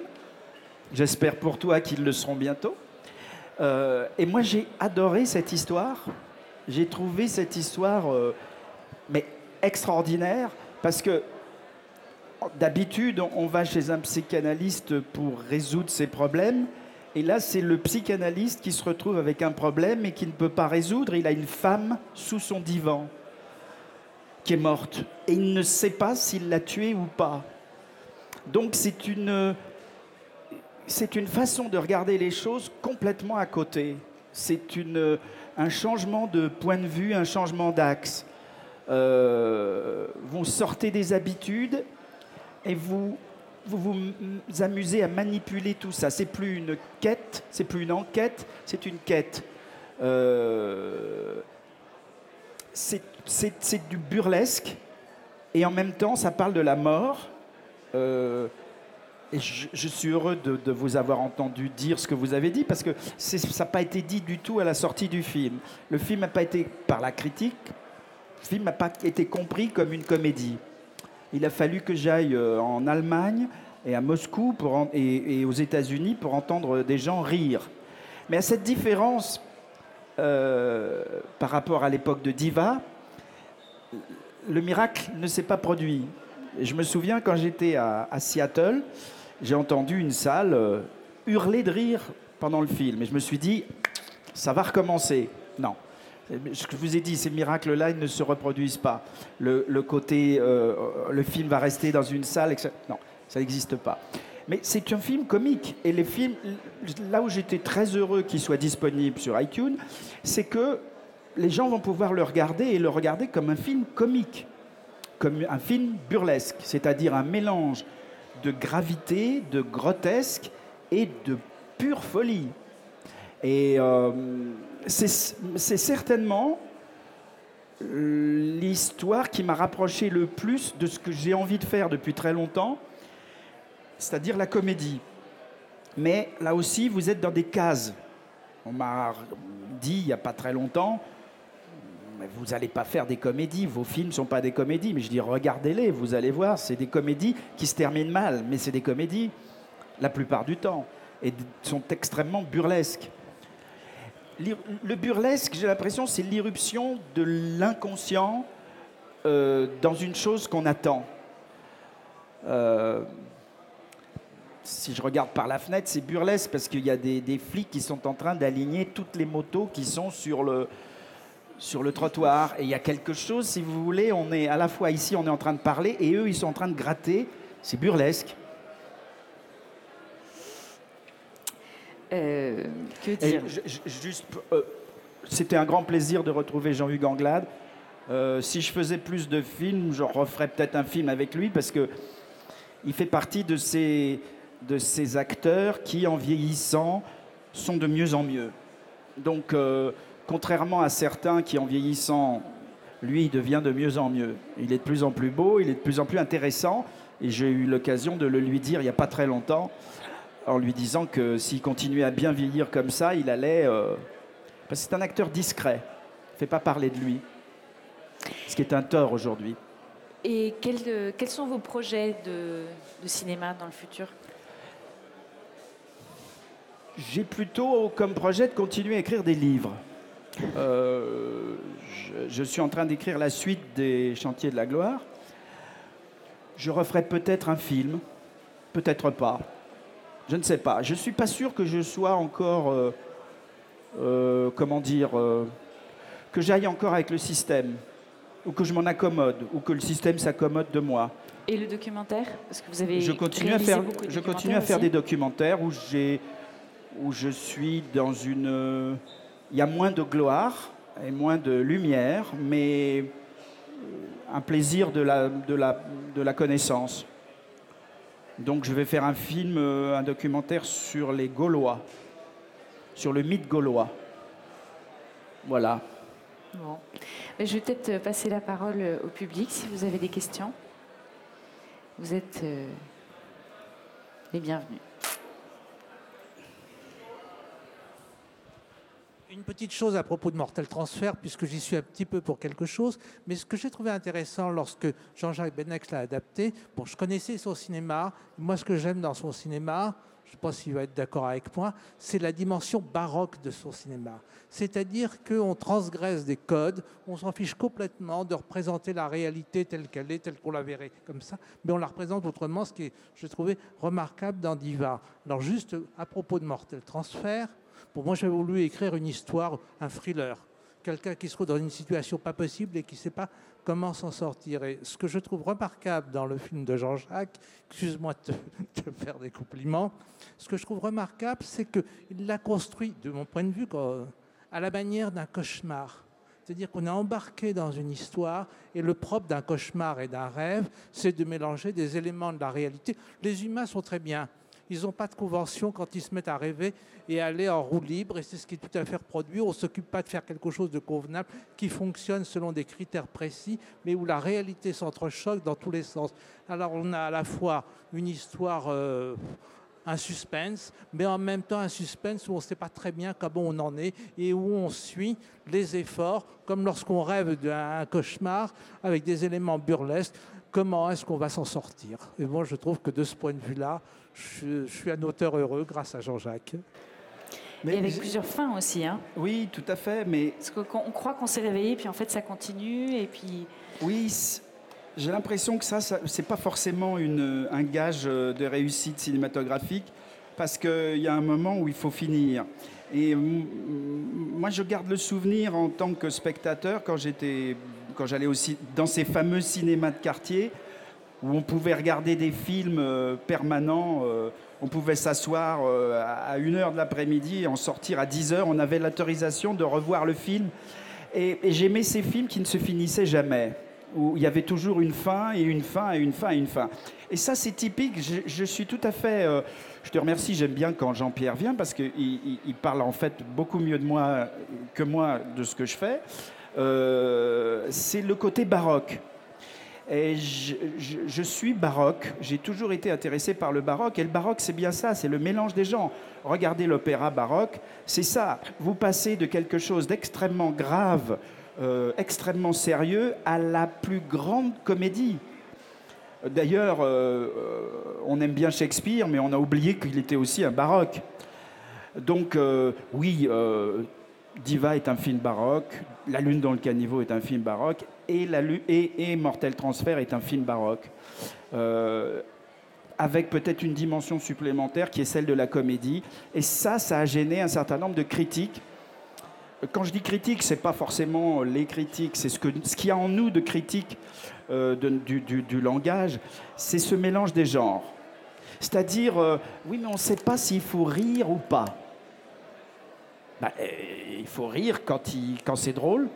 J'espère pour toi qu'ils le seront bientôt. Euh, et moi, j'ai adoré cette histoire. J'ai trouvé cette histoire, euh, mais extraordinaire, parce que D'habitude, on- va chez un psychanalyste pour résoudre ses problèmes. Et là, c'est le psychanalyste qui se retrouve avec un problème et qui ne peut pas résoudre. Il a une femme sous son divan qui est morte. Et il ne sait pas s'il l'a tuée ou pas. Donc c'est une, c'est une façon de regarder les choses complètement à côté. C'est une, un changement de point de vue, un changement d'axe. Euh, vous sortez des habitudes et vous vous, amusez à manipuler tout ça. C'est plus une quête, c'est plus une enquête, c'est une quête. Euh, c'est du burlesque et en même temps ça parle de la mort. Euh, et je, suis heureux de, vous avoir entendu dire ce que vous avez dit parce que ça n'a pas été dit du tout à la sortie du film. Le film n'a pas été, par la critique, le film n'a pas été compris comme une comédie. Il a fallu que j'aille euh, en Allemagne et à Moscou et, aux États-Unis pour entendre des gens rire. Mais à cette différence euh, par rapport à l'époque de Diva, le miracle ne s'est pas produit. Je me souviens quand j'étais à Seattle, j'ai entendu une salle euh, hurler de rire pendant le film. Et je me suis dit, ça va recommencer. Non. Ce que je vous ai dit, ces miracles-là, ils ne se reproduisent pas. Le, côté, euh, le film va rester dans une salle, etc. Non, ça n'existe pas. Mais c'est un film comique. Et les films, là où j'étais très heureux qu'il soit disponible sur iTunes, c'est que les gens vont pouvoir le regarder et le regarder comme un film comique, comme un film burlesque, c'est-à-dire un mélange de gravité, de grotesque et de pure folie. Et euh, c'est c'est certainement l'histoire qui m'a rapproché le plus de ce que j'ai envie de faire depuis très longtemps, c'est-à-dire la comédie. Mais là aussi, vous êtes dans des cases. On m'a dit il n'y a pas très longtemps, vous n'allez pas faire des comédies, vos films ne sont pas des comédies. Mais je dis regardez-les, vous allez voir, c'est des comédies qui se terminent mal, mais c'est des comédies la plupart du temps et sont extrêmement burlesques. Le burlesque, j'ai l'impression, c'est l'irruption de l'inconscient euh, dans une chose qu'on attend. Euh, si je regarde par la fenêtre, c'est burlesque parce qu'il y a des flics qui sont en train d'aligner toutes les motos qui sont sur le, sur le trottoir. Et il y a quelque chose, si vous voulez, on est à la fois ici, on est en train de parler, et eux, ils sont en train de gratter. C'est burlesque. Euh, que dire je- je- juste, euh, c'était un grand plaisir de retrouver Jean-Hugues Anglade. Euh, si je faisais plus de films, je referais peut-être un film avec lui parce que il fait partie de ces, de ces acteurs qui, en vieillissant, sont de mieux en mieux. Donc, contrairement à certains qui, en vieillissant, lui, il devient de mieux en mieux. Il est de plus en plus beau, il est de plus en plus intéressant. Et j'ai eu l'occasion de le lui dire il n'y a pas très longtemps, en lui disant que s'il continuait à bien vieillir comme ça, il allait. Euh, parce que c'est un acteur discret, il ne fait pas parler de lui. Ce qui est un tort aujourd'hui. Et quels, euh, quels sont vos projets de, de cinéma dans le futur? J'ai plutôt comme projet de continuer à écrire des livres. Euh, je, je suis en train d'écrire la suite des Chantiers de la Gloire. Je referai peut-être un film, peut-être pas. Je ne sais pas. Je ne suis pas sûr que je sois encore, euh, euh, comment dire, que j'aille encore avec le système, ou que je m'en accommode, ou que le système s'accommode de moi. Et le documentaire Parce que vous avez Je continue à faire, beaucoup de je continue à documentaires faire aussi. des documentaires où j'ai, où je suis dans une, il y a moins de gloire et moins de lumière, mais euh, un plaisir de la, connaissance. Donc je vais faire un film, euh, un documentaire sur les Gaulois, sur le mythe gaulois. Voilà. Je vais peut-être euh, passer la parole au public si vous avez des questions. Vous êtes les bienvenus. Une petite chose à propos de Mortel Transfer, puisque j'y suis un petit peu pour quelque chose, mais ce que j'ai trouvé intéressant lorsque Jean-Jacques Benex l'a adapté, bon, je connaissais son cinéma, moi ce que j'aime dans son cinéma, je pas s'il va être d'accord avec moi, c'est la dimension baroque de son cinéma. C'est-à-dire qu'on transgresse des codes, on s'en fiche complètement de représenter la réalité telle qu'elle est, telle qu'on la verrait comme ça, mais on la représente autrement, ce qui est, je trouvais, remarquable dans Diva. Alors juste à propos de Mortel Transfer, pour moi, j'avais voulu écrire une histoire, un thriller. Quelqu'un qui se trouve dans une situation pas possible et qui ne sait pas comment s'en sortir. Et ce que je trouve remarquable dans le film de Jean-Jacques, excuse-moi de faire des compliments, ce que je trouve remarquable, c'est qu'il l'a construit, de mon point de vue, à la manière d'un cauchemar. C'est-à-dire qu'on est embarqué dans une histoire et le propre d'un cauchemar et d'un rêve, c'est de mélanger des éléments de la réalité. Les humains sont très bien. Ils n'ont pas de convention quand ils se mettent à rêver et à aller en roue libre, et c'est ce qui est tout à fait reproduit. On ne s'occupe pas de faire quelque chose de convenable qui fonctionne selon des critères précis, mais où la réalité s'entrechoque dans tous les sens. Alors on a à la fois une histoire, euh, un suspense, mais en même temps un suspense où on ne sait pas très bien comment on en est et où on suit les efforts, comme lorsqu'on rêve d'un cauchemar avec des éléments burlesques comment est-ce qu'on va s'en sortir Et moi, je trouve que de ce point de vue-là, je, je suis un auteur heureux grâce à Jean-Jacques. Et avec plusieurs fins aussi. Hein. Oui, tout à fait, mais Parce qu'on on croit qu'on s'est réveillé, puis en fait ça continue, et puis Oui, j'ai l'impression que ça, ça c'est pas forcément une, un gage euh, de réussite cinématographique, parce qu'il y a un moment où il faut finir. Et moi, je garde le souvenir en tant que spectateur quand j'étais, quand j'allais aussi dans ces fameux cinémas de quartier où on pouvait regarder des films euh, permanents. euh, on pouvait s'asseoir euh, à 1h de l'après-midi et en sortir à 10h. On avait l'autorisation de revoir le film. Et, j'aimais ces films qui ne se finissaient jamais, où il y avait toujours une fin et une fin et une fin et une fin. Et ça, c'est typique. Je, suis tout à fait. je te remercie. J'aime bien quand Jean-Pierre vient parce qu'il il, il parle en fait beaucoup mieux de moi que moi de ce que je fais. Euh, c'est le côté baroque. Et je, suis baroque, j'ai toujours été intéressé par le baroque, et le baroque c'est bien ça, c'est le mélange des gens. Regardez l'opéra baroque, c'est ça, vous passez de quelque chose d'extrêmement grave, euh, extrêmement sérieux, à la plus grande comédie. D'ailleurs, euh, on aime bien Shakespeare, mais on a oublié qu'il était aussi un baroque. Donc oui, Diva est un film baroque, La Lune dans le caniveau est un film baroque, et, la, et, Mortel Transfert est un film baroque. Euh, avec peut-être une dimension supplémentaire qui est celle de la comédie. Et ça, ça a gêné un certain nombre de critiques. Quand je dis critique, c'est pas forcément les critiques, c'est ce que ce qu'il y a en nous de critique euh, du langage, c'est ce mélange des genres. C'est-à-dire, euh, oui, mais on ne sait pas s'il faut rire ou pas. Bah, euh, il faut rire quand, c'est drôle,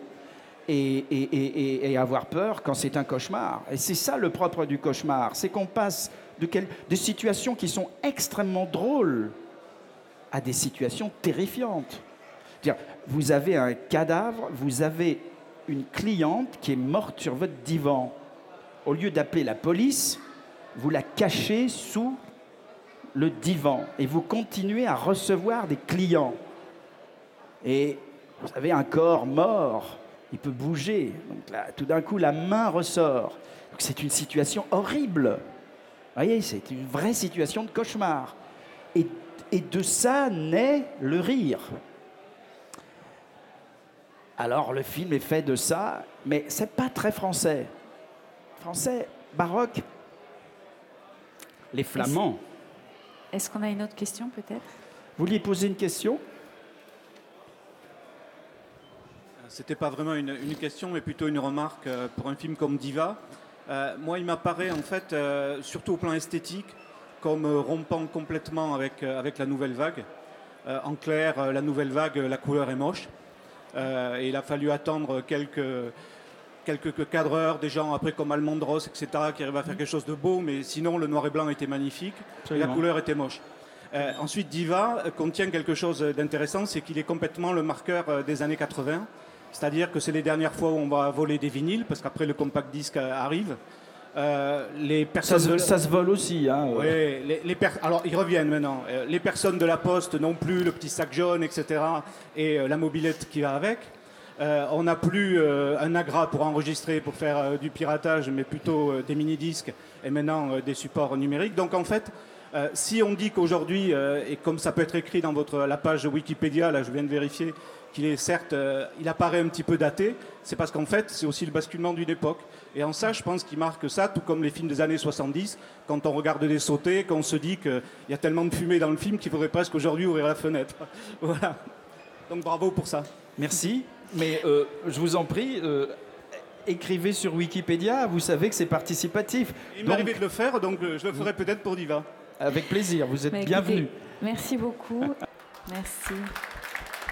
et, avoir peur quand c'est un cauchemar. Et c'est ça le propre du cauchemar, c'est qu'on passe de situations qui sont extrêmement drôles à des situations terrifiantes. Vous avez un cadavre, vous avez une cliente qui est morte sur votre divan. Au lieu d'appeler la police, vous la cachez sous le divan et vous continuez à recevoir des clients. Et vous savez, un corps mort, il peut bouger. Donc là, tout d'un coup, la main ressort. Donc c'est une situation horrible. Vous voyez, c'est une vraie situation de cauchemar. Et, et de ça naît le rire. Alors le film est fait de ça, mais c'est pas très français. Français, baroque. Les Flamands. Est-ce qu'on a une autre question peut-être? Vous vouliez poser une question? C'était pas vraiment une, une question, mais plutôt une remarque euh, pour un film comme Diva. Euh, moi, il m'apparaît en fait, euh, surtout au plan esthétique, comme rompant complètement avec, avec la nouvelle vague. Euh, en clair, la nouvelle vague, la couleur est moche. Et il a fallu attendre quelques, quelques cadreurs, des gens après comme Almondros, etc., qui arrivent à faire quelque chose de beau, mais sinon le noir et blanc était magnifique et la couleur était moche. Euh, ensuite, Diva contient quelque chose d'intéressant, c'est qu'il est complètement le marqueur des années 80. C'est-à-dire que c'est les dernières fois où on va voler des vinyles, parce qu'après le compact disque arrive. Euh, les ça personnes se, de- ça se vole aussi. Hein, oui, les, les per- alors ils reviennent maintenant. Euh, les personnes de la poste non plus, le petit sac jaune, etc. Et euh, la mobilette qui va avec. Euh, on n'a plus un agra pour enregistrer, pour faire du piratage, mais plutôt des mini-disques et maintenant des supports numériques. Donc en fait, si on dit qu'aujourd'hui, et comme ça peut être écrit dans votre, la page Wikipédia, là je viens de vérifier, qu'il est certes, euh, il apparaît un petit peu daté, c'est parce qu'en fait, c'est aussi le basculement d'une époque. Et en ça, je pense qu'il marque ça, tout comme les films des années 70, quand on regarde des sautés, qu'on se dit qu'il y a tellement de fumée dans le film qu'il faudrait presque aujourd'hui ouvrir la fenêtre. voilà. Donc bravo pour ça. Merci. Mais euh, je vous en prie, euh, écrivez sur Wikipédia, vous savez que c'est participatif. Il m'est arrivé de le faire, donc euh, je le ferai peut-être pour Diva. avec plaisir, vous êtes bienvenue. Merci beaucoup. Merci.